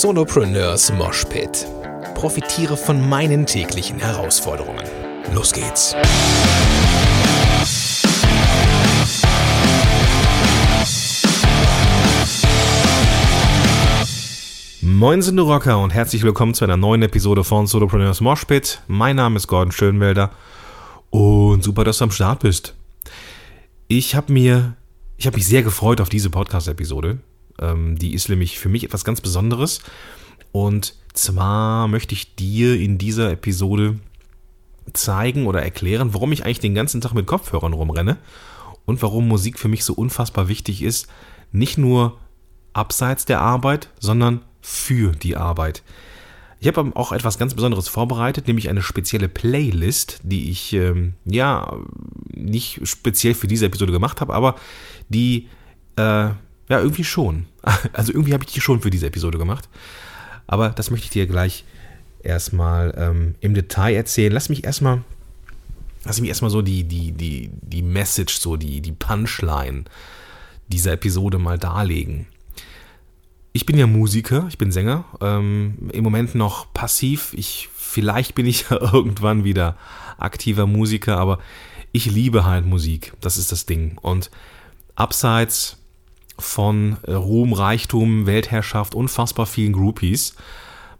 Solopreneurs Moshpit. Profitiere von meinen täglichen Herausforderungen. Los geht's. Moin sind du Rocker und herzlich willkommen zu einer neuen Episode von Solopreneurs Moshpit. Mein Name ist Gordon Schönwelder und super, dass du am Start bist. Ich habe mir, ich habe mich sehr gefreut auf diese Podcast-Episode. Ähm, die ist nämlich für mich etwas ganz Besonderes. Und zwar möchte ich dir in dieser Episode zeigen oder erklären, warum ich eigentlich den ganzen Tag mit Kopfhörern rumrenne und warum Musik für mich so unfassbar wichtig ist. Nicht nur abseits der Arbeit, sondern für die Arbeit. Ich habe auch etwas ganz Besonderes vorbereitet, nämlich eine spezielle Playlist, die ich ähm, ja nicht speziell für diese Episode gemacht habe, aber die äh, ja, irgendwie schon. Also irgendwie habe ich die schon für diese Episode gemacht. Aber das möchte ich dir gleich erstmal ähm, im Detail erzählen. Lass mich erstmal, lass mich erstmal so die, die, die, die Message, so die, die Punchline dieser Episode mal darlegen. Ich bin ja Musiker, ich bin Sänger, ähm, im Moment noch passiv. Ich, vielleicht bin ich ja irgendwann wieder aktiver Musiker, aber ich liebe halt Musik. Das ist das Ding. Und abseits von äh, Ruhm, Reichtum, Weltherrschaft, unfassbar vielen Groupies,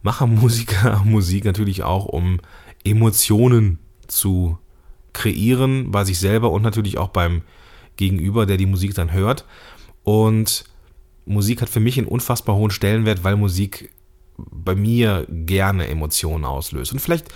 machen Musiker Musik natürlich auch, um Emotionen zu kreieren bei sich selber und natürlich auch beim Gegenüber, der die Musik dann hört. Und Musik hat für mich einen unfassbar hohen Stellenwert, weil Musik bei mir gerne Emotionen auslöst. Und vielleicht,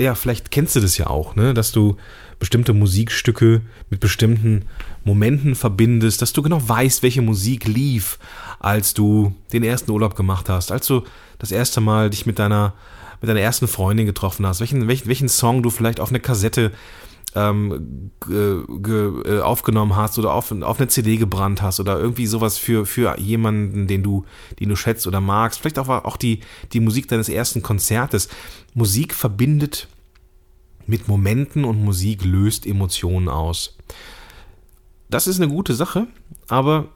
ja, vielleicht kennst du das ja auch, ne, dass du bestimmte Musikstücke mit bestimmten Momenten verbindest, dass du genau weißt, welche Musik lief, als du den ersten Urlaub gemacht hast, als du das erste Mal dich mit deiner, mit deiner ersten Freundin getroffen hast, welchen, welchen, welchen Song du vielleicht auf eine Kassette ähm, äh, aufgenommen hast oder auf, auf eine CD gebrannt hast oder irgendwie sowas für, für jemanden, den du, den du schätzt oder magst. Vielleicht auch, auch die, die Musik deines ersten Konzertes. Musik verbindet mit Momenten und Musik löst Emotionen aus. Das ist eine gute Sache, aber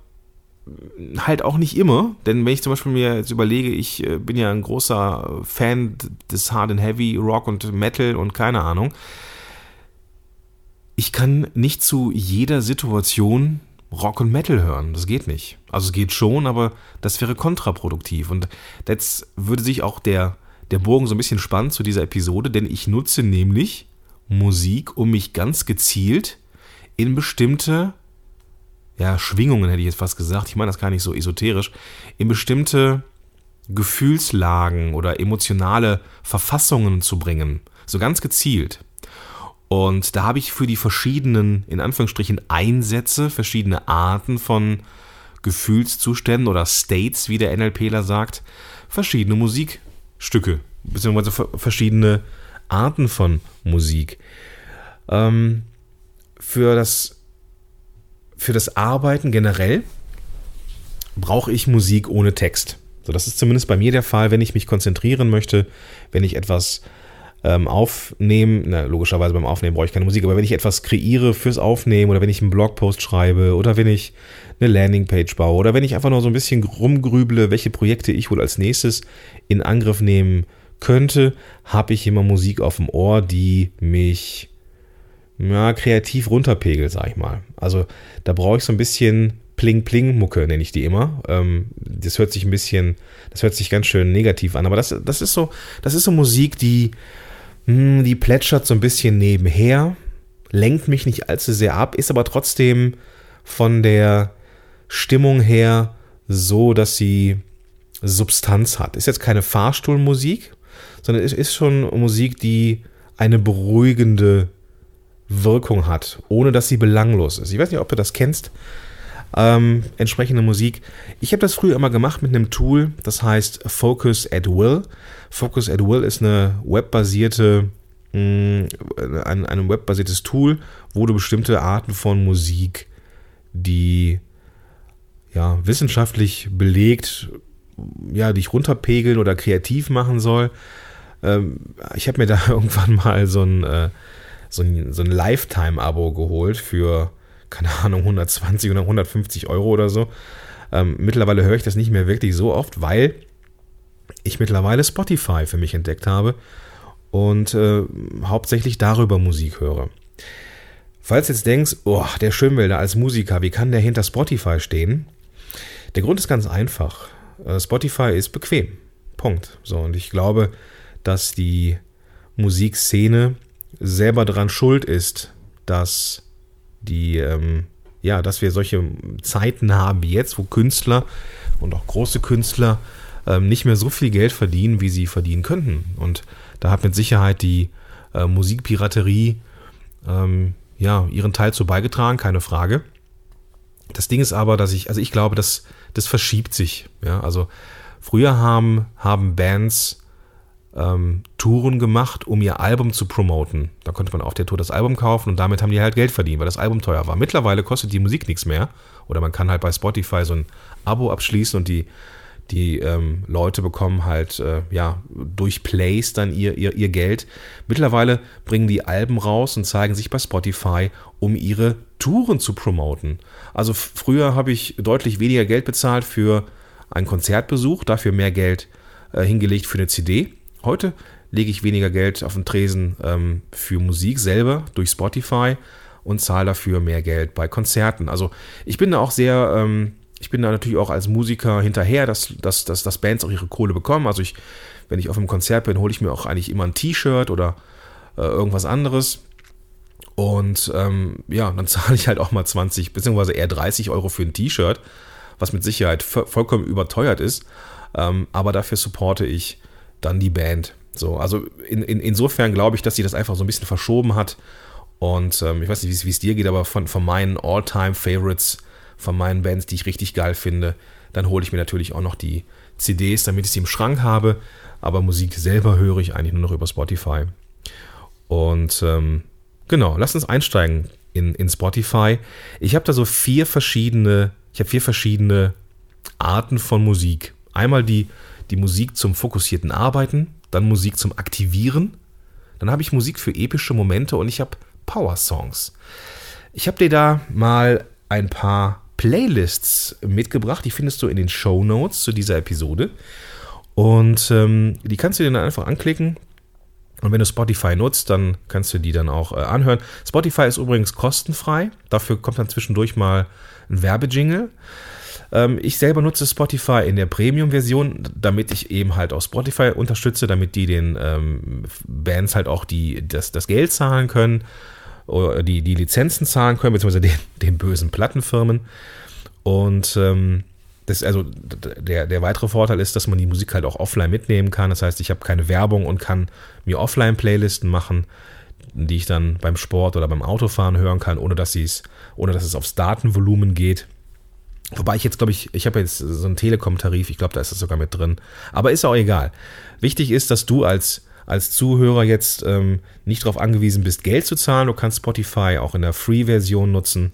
halt auch nicht immer, denn wenn ich zum Beispiel mir jetzt überlege, ich äh, bin ja ein großer Fan des Hard and Heavy Rock und Metal und keine Ahnung, ich kann nicht zu jeder Situation Rock und Metal hören. Das geht nicht. Also es geht schon, aber das wäre kontraproduktiv. Und jetzt würde sich auch der der Bogen so ein bisschen spannend zu dieser Episode, denn ich nutze nämlich Musik, um mich ganz gezielt in bestimmte, ja, Schwingungen hätte ich jetzt fast gesagt, ich meine das gar nicht so esoterisch, in bestimmte Gefühlslagen oder emotionale Verfassungen zu bringen. So ganz gezielt. Und da habe ich für die verschiedenen, in Anführungsstrichen, Einsätze, verschiedene Arten von Gefühlszuständen oder States, wie der NLPler sagt, verschiedene Musik Stücke, beziehungsweise verschiedene Arten von Musik. Ähm, für, das, für das Arbeiten generell brauche ich Musik ohne Text. So, das ist zumindest bei mir der Fall, wenn ich mich konzentrieren möchte, wenn ich etwas ähm, aufnehmen, na, logischerweise beim Aufnehmen brauche ich keine Musik, aber wenn ich etwas kreiere fürs Aufnehmen oder wenn ich einen Blogpost schreibe oder wenn ich eine Landingpage baue oder wenn ich einfach nur so ein bisschen rumgrüble, welche Projekte ich wohl als nächstes in Angriff nehmen könnte, habe ich immer Musik auf dem Ohr, die mich ja, kreativ runterpegelt, sag ich mal. Also da brauche ich so ein bisschen Pling-Pling-Mucke, nenne ich die immer. Ähm, das hört sich ein bisschen, das hört sich ganz schön negativ an, aber das, das ist so, das ist so Musik, die die plätschert so ein bisschen nebenher, lenkt mich nicht allzu sehr ab, ist aber trotzdem von der Stimmung her so, dass sie Substanz hat. Ist jetzt keine Fahrstuhlmusik, sondern es ist schon Musik, die eine beruhigende Wirkung hat, ohne dass sie belanglos ist. Ich weiß nicht, ob du das kennst. Ähm, entsprechende Musik. Ich habe das früher immer gemacht mit einem Tool, das heißt Focus at Will. Focus at Will ist eine webbasierte, mm, ein, ein webbasiertes Tool, wo du bestimmte Arten von Musik, die ja, wissenschaftlich belegt, ja, dich runterpegeln oder kreativ machen soll. Ähm, ich habe mir da irgendwann mal so ein, äh, so ein, so ein Lifetime-Abo geholt für, keine Ahnung, 120 oder 150 Euro oder so. Ähm, mittlerweile höre ich das nicht mehr wirklich so oft, weil ich mittlerweile Spotify für mich entdeckt habe und äh, hauptsächlich darüber Musik höre. Falls jetzt denkst, oh, der Schönwälder als Musiker, wie kann der hinter Spotify stehen? Der Grund ist ganz einfach. Äh, Spotify ist bequem. Punkt. So, und ich glaube, dass die Musikszene selber daran schuld ist, dass die, ähm, ja, dass wir solche Zeiten haben wie jetzt, wo Künstler und auch große Künstler ähm, nicht mehr so viel Geld verdienen, wie sie verdienen könnten. Und da hat mit Sicherheit die äh, Musikpiraterie ähm, ja ihren Teil zu beigetragen, keine Frage. Das Ding ist aber, dass ich, also ich glaube, dass das verschiebt sich. Ja, also früher haben, haben Bands ähm, Touren gemacht, um ihr Album zu promoten. Da konnte man auf der Tour das Album kaufen und damit haben die halt Geld verdient, weil das Album teuer war. Mittlerweile kostet die Musik nichts mehr. Oder man kann halt bei Spotify so ein Abo abschließen und die, die ähm, Leute bekommen halt äh, ja durch Plays dann ihr, ihr, ihr Geld. Mittlerweile bringen die Alben raus und zeigen sich bei Spotify, um ihre Touren zu promoten. Also früher habe ich deutlich weniger Geld bezahlt für einen Konzertbesuch, dafür mehr Geld äh, hingelegt für eine CD. Heute lege ich weniger Geld auf den Tresen ähm, für Musik selber durch Spotify und zahle dafür mehr Geld bei Konzerten. Also ich bin da auch sehr, ähm, ich bin da natürlich auch als Musiker hinterher, dass, dass, dass, dass Bands auch ihre Kohle bekommen. Also ich, wenn ich auf einem Konzert bin, hole ich mir auch eigentlich immer ein T-Shirt oder äh, irgendwas anderes. Und ähm, ja, dann zahle ich halt auch mal 20 beziehungsweise eher 30 Euro für ein T-Shirt, was mit Sicherheit vollkommen überteuert ist. Ähm, aber dafür supporte ich dann die Band. So, also in, in, insofern glaube ich, dass sie das einfach so ein bisschen verschoben hat. Und ähm, ich weiß nicht, wie es dir geht, aber von, von meinen All-Time-Favorites, von meinen Bands, die ich richtig geil finde, dann hole ich mir natürlich auch noch die CDs, damit ich sie im Schrank habe. Aber Musik selber höre ich eigentlich nur noch über Spotify. Und ähm, genau, lass uns einsteigen in, in Spotify. Ich habe da so vier verschiedene, ich habe vier verschiedene Arten von Musik. Einmal die die Musik zum fokussierten Arbeiten, dann Musik zum Aktivieren, dann habe ich Musik für epische Momente und ich habe Power-Songs. Ich habe dir da mal ein paar Playlists mitgebracht, die findest du in den Show Notes zu dieser Episode. Und ähm, die kannst du dir dann einfach anklicken. Und wenn du Spotify nutzt, dann kannst du die dann auch äh, anhören. Spotify ist übrigens kostenfrei. Dafür kommt dann zwischendurch mal ein Werbejingle. Ähm, ich selber nutze Spotify in der Premium-Version, damit ich eben halt auch Spotify unterstütze, damit die den ähm, Bands halt auch die, das, das Geld zahlen können oder die, die Lizenzen zahlen können, beziehungsweise den, den bösen Plattenfirmen. Und ähm, das, also der, der weitere Vorteil ist, dass man die Musik halt auch offline mitnehmen kann. Das heißt, ich habe keine Werbung und kann mir Offline-Playlisten machen, die ich dann beim Sport oder beim Autofahren hören kann, ohne dass, ohne dass es aufs Datenvolumen geht. Wobei ich jetzt, glaube ich, ich habe jetzt so einen Telekom-Tarif, ich glaube, da ist das sogar mit drin. Aber ist auch egal. Wichtig ist, dass du als, als Zuhörer jetzt ähm, nicht darauf angewiesen bist, Geld zu zahlen. Du kannst Spotify auch in der Free-Version nutzen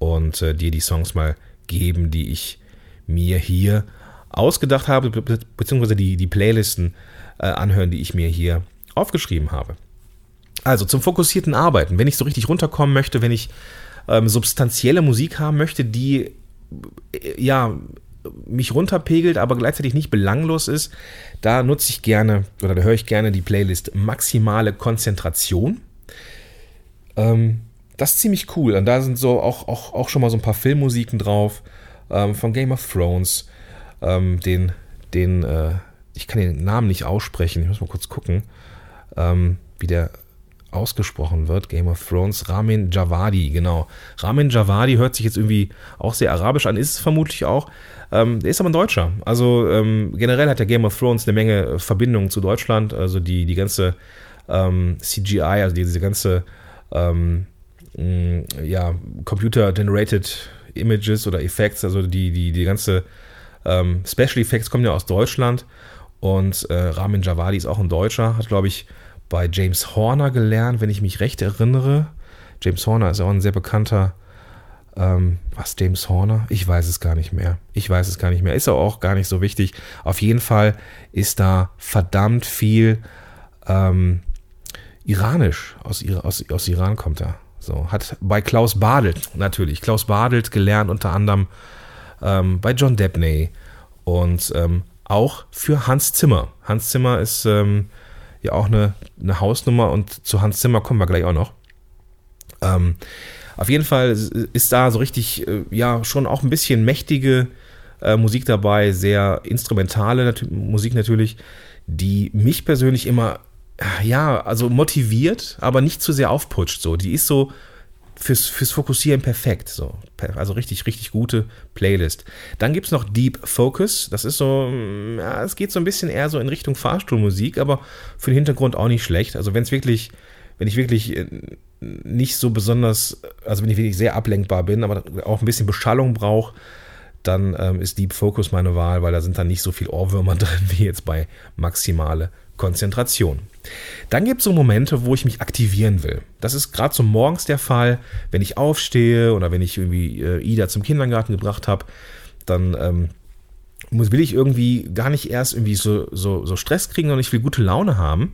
und äh, dir die Songs mal geben, die ich mir hier ausgedacht habe, be beziehungsweise die, die Playlisten äh, anhören, die ich mir hier aufgeschrieben habe. Also zum fokussierten Arbeiten. Wenn ich so richtig runterkommen möchte, wenn ich ähm, substanzielle Musik haben möchte, die ja, mich runterpegelt, aber gleichzeitig nicht belanglos ist, da nutze ich gerne oder da höre ich gerne die Playlist Maximale Konzentration. Ähm, das ist ziemlich cool. Und da sind so auch, auch, auch schon mal so ein paar Filmmusiken drauf ähm, von Game of Thrones. Ähm, den, den, äh, ich kann den Namen nicht aussprechen, ich muss mal kurz gucken, ähm, wie der ausgesprochen wird. Game of Thrones, Ramin Javadi, genau. Ramin Javadi hört sich jetzt irgendwie auch sehr arabisch an, ist es vermutlich auch. Ähm, der ist aber ein Deutscher. Also ähm, generell hat der Game of Thrones eine Menge Verbindungen zu Deutschland. Also die, die ganze ähm, CGI, also diese ganze ähm, mh, ja, Computer-Generated Images oder Effects, also die, die, die ganze ähm, Special Effects kommen ja aus Deutschland. Und äh, Ramin Javadi ist auch ein Deutscher, hat, glaube ich, bei James Horner gelernt, wenn ich mich recht erinnere. James Horner ist auch ein sehr bekannter. Ähm, was James Horner? Ich weiß es gar nicht mehr. Ich weiß es gar nicht mehr. Ist auch gar nicht so wichtig. Auf jeden Fall ist da verdammt viel ähm, iranisch. Aus, aus, aus Iran kommt er. So, hat bei Klaus Badelt, natürlich, Klaus Badelt gelernt, unter anderem ähm, bei John Debney und ähm, auch für Hans Zimmer. Hans Zimmer ist ähm, ja auch eine, eine Hausnummer und zu Hans Zimmer kommen wir gleich auch noch. Ähm, auf jeden Fall ist da so richtig, äh, ja, schon auch ein bisschen mächtige äh, Musik dabei, sehr instrumentale nat Musik natürlich, die mich persönlich immer, ja, also motiviert, aber nicht zu sehr aufputscht. So, die ist so fürs, fürs Fokussieren perfekt. So. Also richtig, richtig gute Playlist. Dann gibt es noch Deep Focus. Das ist so, ja, es geht so ein bisschen eher so in Richtung Fahrstuhlmusik, aber für den Hintergrund auch nicht schlecht. Also wenn es wirklich, wenn ich wirklich äh, nicht so besonders, also wenn ich wirklich sehr ablenkbar bin, aber auch ein bisschen Beschallung brauche, dann ähm, ist Deep Focus meine Wahl, weil da sind dann nicht so viel Ohrwürmer drin wie jetzt bei maximale Konzentration. Dann gibt es so Momente, wo ich mich aktivieren will. Das ist gerade so morgens der Fall, wenn ich aufstehe oder wenn ich irgendwie äh, Ida zum Kindergarten gebracht habe, dann ähm, muss, will ich irgendwie gar nicht erst irgendwie so, so, so Stress kriegen, sondern ich will gute Laune haben.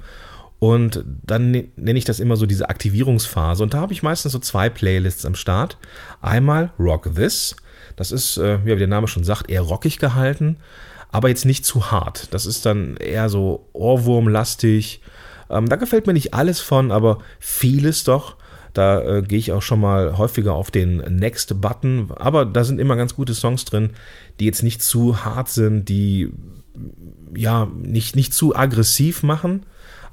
Und dann ne, nenne ich das immer so diese Aktivierungsphase. Und da habe ich meistens so zwei Playlists am Start. Einmal Rock This. Das ist, äh, wie der Name schon sagt, eher rockig gehalten, aber jetzt nicht zu hart. Das ist dann eher so Ohrwurmlastig. Ähm, da gefällt mir nicht alles von, aber vieles doch. Da äh, gehe ich auch schon mal häufiger auf den Next-Button. Aber da sind immer ganz gute Songs drin, die jetzt nicht zu hart sind, die ja nicht, nicht zu aggressiv machen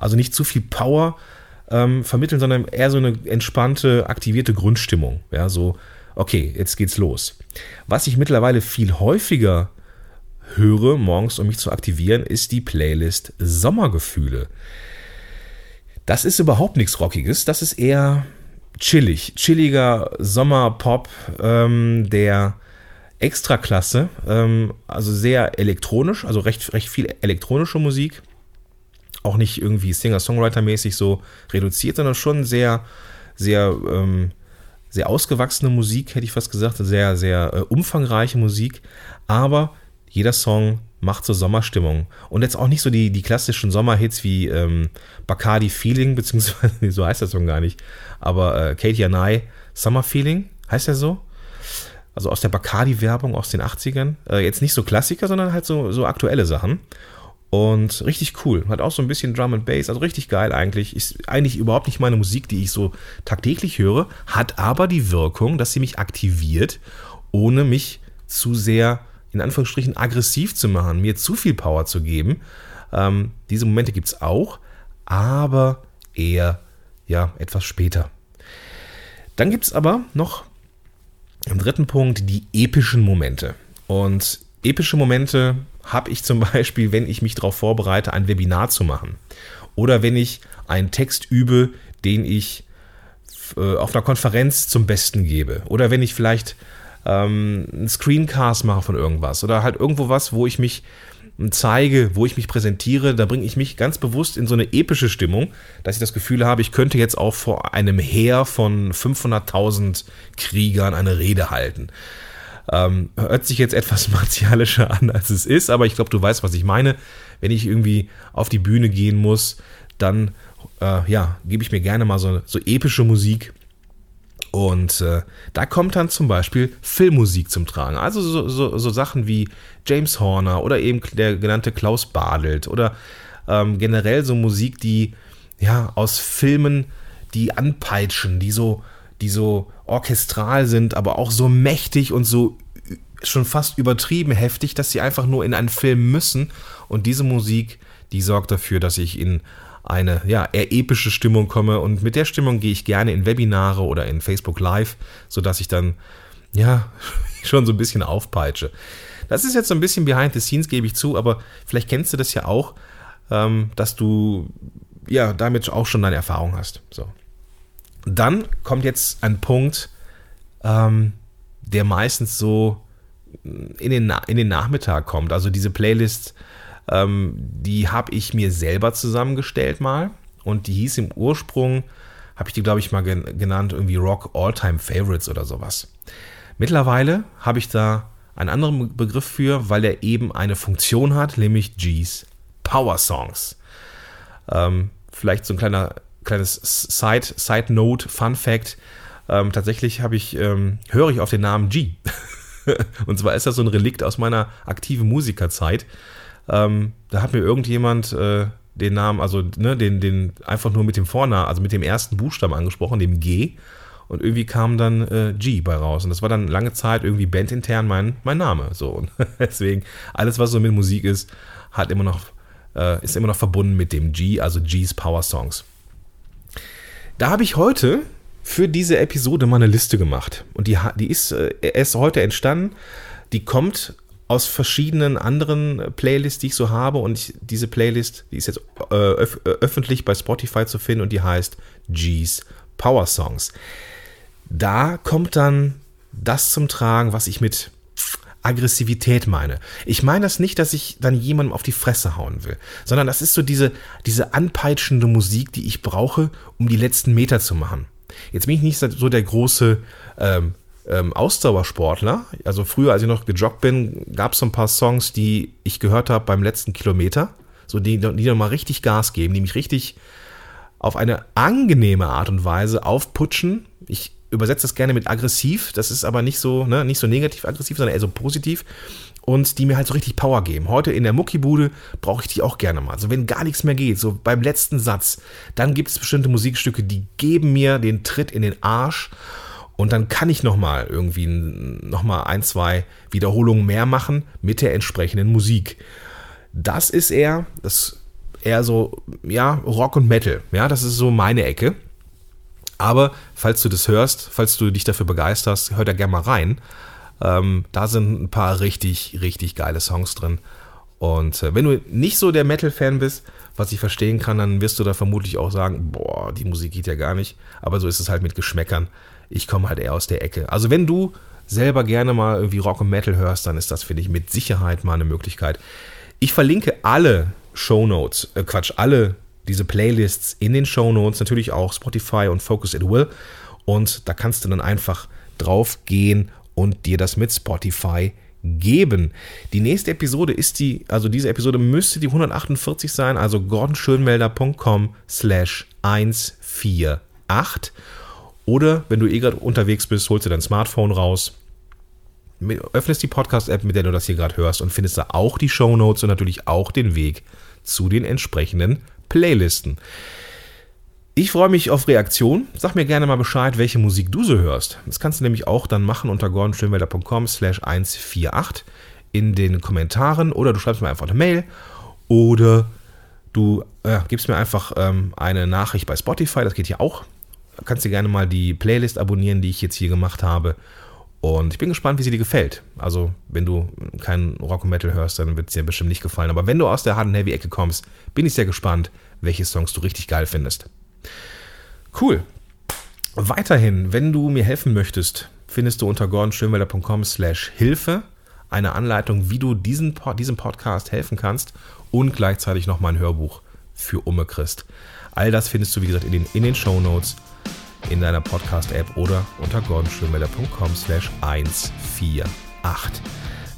also nicht zu viel Power ähm, vermitteln, sondern eher so eine entspannte, aktivierte Grundstimmung. Ja, so, okay, jetzt geht's los. Was ich mittlerweile viel häufiger höre, morgens, um mich zu aktivieren, ist die Playlist Sommergefühle. Das ist überhaupt nichts Rockiges, das ist eher chillig, chilliger Sommerpop, ähm, der Extraklasse, ähm, also sehr elektronisch, also recht, recht viel elektronische Musik auch nicht irgendwie Singer-Songwriter-mäßig so reduziert, sondern schon sehr, sehr, ähm, sehr ausgewachsene Musik, hätte ich fast gesagt, sehr, sehr äh, umfangreiche Musik, aber jeder Song macht so Sommerstimmung. Und jetzt auch nicht so die, die klassischen Sommerhits wie ähm, Bacardi Feeling, beziehungsweise so heißt der Song gar nicht, aber äh, Katie and I Summer Feeling, heißt der so? Also aus der Bacardi-Werbung aus den 80ern. Äh, jetzt nicht so Klassiker, sondern halt so, so aktuelle Sachen. Und richtig cool. Hat auch so ein bisschen Drum and Bass, also richtig geil eigentlich. Ist eigentlich überhaupt nicht meine Musik, die ich so tagtäglich höre, hat aber die Wirkung, dass sie mich aktiviert, ohne mich zu sehr, in Anführungsstrichen, aggressiv zu machen, mir zu viel Power zu geben. Ähm, diese Momente gibt es auch, aber eher, ja, etwas später. Dann gibt es aber noch im dritten Punkt die epischen Momente. Und epische Momente habe ich zum Beispiel, wenn ich mich darauf vorbereite, ein Webinar zu machen. Oder wenn ich einen Text übe, den ich äh, auf einer Konferenz zum Besten gebe. Oder wenn ich vielleicht ähm, einen Screencast mache von irgendwas. Oder halt irgendwo was, wo ich mich zeige, wo ich mich präsentiere, da bringe ich mich ganz bewusst in so eine epische Stimmung, dass ich das Gefühl habe, ich könnte jetzt auch vor einem Heer von 500.000 Kriegern eine Rede halten. Ähm, hört sich jetzt etwas martialischer an, als es ist, aber ich glaube, du weißt, was ich meine. Wenn ich irgendwie auf die Bühne gehen muss, dann äh, ja, gebe ich mir gerne mal so, so epische Musik. Und äh, da kommt dann zum Beispiel Filmmusik zum Tragen. Also so, so, so, Sachen wie James Horner oder eben der genannte Klaus Badelt oder ähm, generell so Musik, die ja aus Filmen, die anpeitschen, die so, die so orchestral sind, aber auch so mächtig und so schon fast übertrieben heftig, dass sie einfach nur in einen Film müssen. Und diese Musik, die sorgt dafür, dass ich in eine ja, eher epische Stimmung komme. Und mit der Stimmung gehe ich gerne in Webinare oder in Facebook Live, sodass ich dann ja schon so ein bisschen aufpeitsche. Das ist jetzt so ein bisschen behind the scenes, gebe ich zu, aber vielleicht kennst du das ja auch, ähm, dass du ja damit auch schon deine Erfahrung hast. So. Dann kommt jetzt ein Punkt, ähm, der meistens so in den, in den Nachmittag kommt. Also diese Playlist, ähm, die habe ich mir selber zusammengestellt mal und die hieß im Ursprung, habe ich die glaube ich mal genannt, irgendwie Rock All-Time Favorites oder sowas. Mittlerweile habe ich da einen anderen Begriff für, weil er eben eine Funktion hat, nämlich G's Power Songs. Ähm, vielleicht so ein kleiner kleines Side, Side Note, Fun Fact. Ähm, tatsächlich habe ich, ähm, höre ich auf den Namen G. Und zwar ist das so ein Relikt aus meiner aktiven Musikerzeit. Ähm, da hat mir irgendjemand äh, den Namen, also ne, den, den einfach nur mit dem Vornamen, also mit dem ersten Buchstaben angesprochen, dem G. Und irgendwie kam dann äh, G bei raus. Und das war dann lange Zeit irgendwie bandintern mein, mein Name. So. Und deswegen, alles, was so mit Musik ist, hat immer noch, äh, ist immer noch verbunden mit dem G, also G's Power Songs. Da habe ich heute für diese Episode mal eine Liste gemacht. Und die, die ist äh, erst heute entstanden. Die kommt aus verschiedenen anderen Playlists, die ich so habe. Und ich, diese Playlist, die ist jetzt äh, öf äh, öffentlich bei Spotify zu finden und die heißt G's Power Songs. Da kommt dann das zum Tragen, was ich mit Aggressivität meine. Ich meine das nicht, dass ich dann jemandem auf die Fresse hauen will, sondern das ist so diese, diese anpeitschende Musik, die ich brauche, um die letzten Meter zu machen. Jetzt bin ich nicht so der große ähm, ähm, Ausdauersportler. Also früher, als ich noch gejoggt bin, gab es so ein paar Songs, die ich gehört habe beim letzten Kilometer. So die, die nochmal richtig Gas geben, die mich richtig auf eine angenehme Art und Weise aufputschen. Ich übersetze das gerne mit aggressiv. Das ist aber nicht so, ne, nicht so negativ aggressiv, sondern eher so positiv. Und die mir halt so richtig Power geben. Heute in der Muckibude brauche ich die auch gerne mal. Also wenn gar nichts mehr geht, so beim letzten Satz, dann gibt es bestimmte Musikstücke, die geben mir den Tritt in den Arsch. Und dann kann ich nochmal irgendwie nochmal ein, zwei Wiederholungen mehr machen mit der entsprechenden Musik. Das ist eher, das eher so, ja, Rock und Metal. Ja, das ist so meine Ecke. Aber falls du das hörst, falls du dich dafür begeisterst, hör da gerne mal rein. Ähm, da sind ein paar richtig, richtig geile Songs drin. Und äh, wenn du nicht so der Metal-Fan bist, was ich verstehen kann, dann wirst du da vermutlich auch sagen, boah, die Musik geht ja gar nicht. Aber so ist es halt mit Geschmäckern. Ich komme halt eher aus der Ecke. Also wenn du selber gerne mal irgendwie Rock und Metal hörst, dann ist das, finde ich, mit Sicherheit mal eine Möglichkeit. Ich verlinke alle Shownotes, äh Quatsch, alle diese Playlists in den Show Notes, natürlich auch Spotify und Focus at Will. Und da kannst du dann einfach drauf gehen und dir das mit Spotify geben. Die nächste Episode ist die, also diese Episode müsste die 148 sein, also gordonschönmelder.com slash 148. Oder wenn du eh gerade unterwegs bist, holst du dein Smartphone raus, öffnest die Podcast-App, mit der du das hier gerade hörst und findest da auch die Show Notes und natürlich auch den Weg zu den entsprechenden Playlisten. Ich freue mich auf Reaktion. Sag mir gerne mal Bescheid, welche Musik du so hörst. Das kannst du nämlich auch dann machen unter gordonschönwelder.com slash 148 in den Kommentaren oder du schreibst mir einfach eine Mail oder du äh, gibst mir einfach ähm, eine Nachricht bei Spotify, das geht hier auch. Du kannst dir gerne mal die Playlist abonnieren, die ich jetzt hier gemacht habe. Und ich bin gespannt, wie sie dir gefällt. Also, wenn du keinen Rock und Metal hörst, dann wird es dir bestimmt nicht gefallen. Aber wenn du aus der Hard Heavy Ecke kommst, bin ich sehr gespannt, welche Songs du richtig geil findest. Cool. Weiterhin, wenn du mir helfen möchtest, findest du unter gordonschönwelder.com slash Hilfe eine Anleitung, wie du diesen, diesem Podcast helfen kannst und gleichzeitig noch mein Hörbuch für Umme Christ. All das findest du, wie gesagt, in den, in den Show Notes in deiner Podcast-App oder unter gordonschönwelder.com slash 148.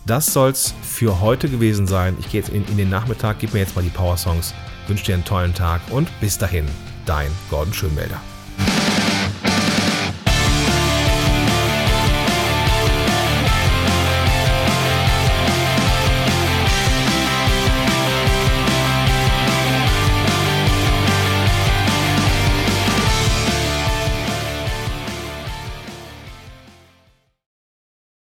Das soll's für heute gewesen sein. Ich gehe jetzt in, in, den Nachmittag, gib mir jetzt mal die Power Songs, wünsche dir einen tollen Tag und bis dahin, dein Gordon Schönwälder.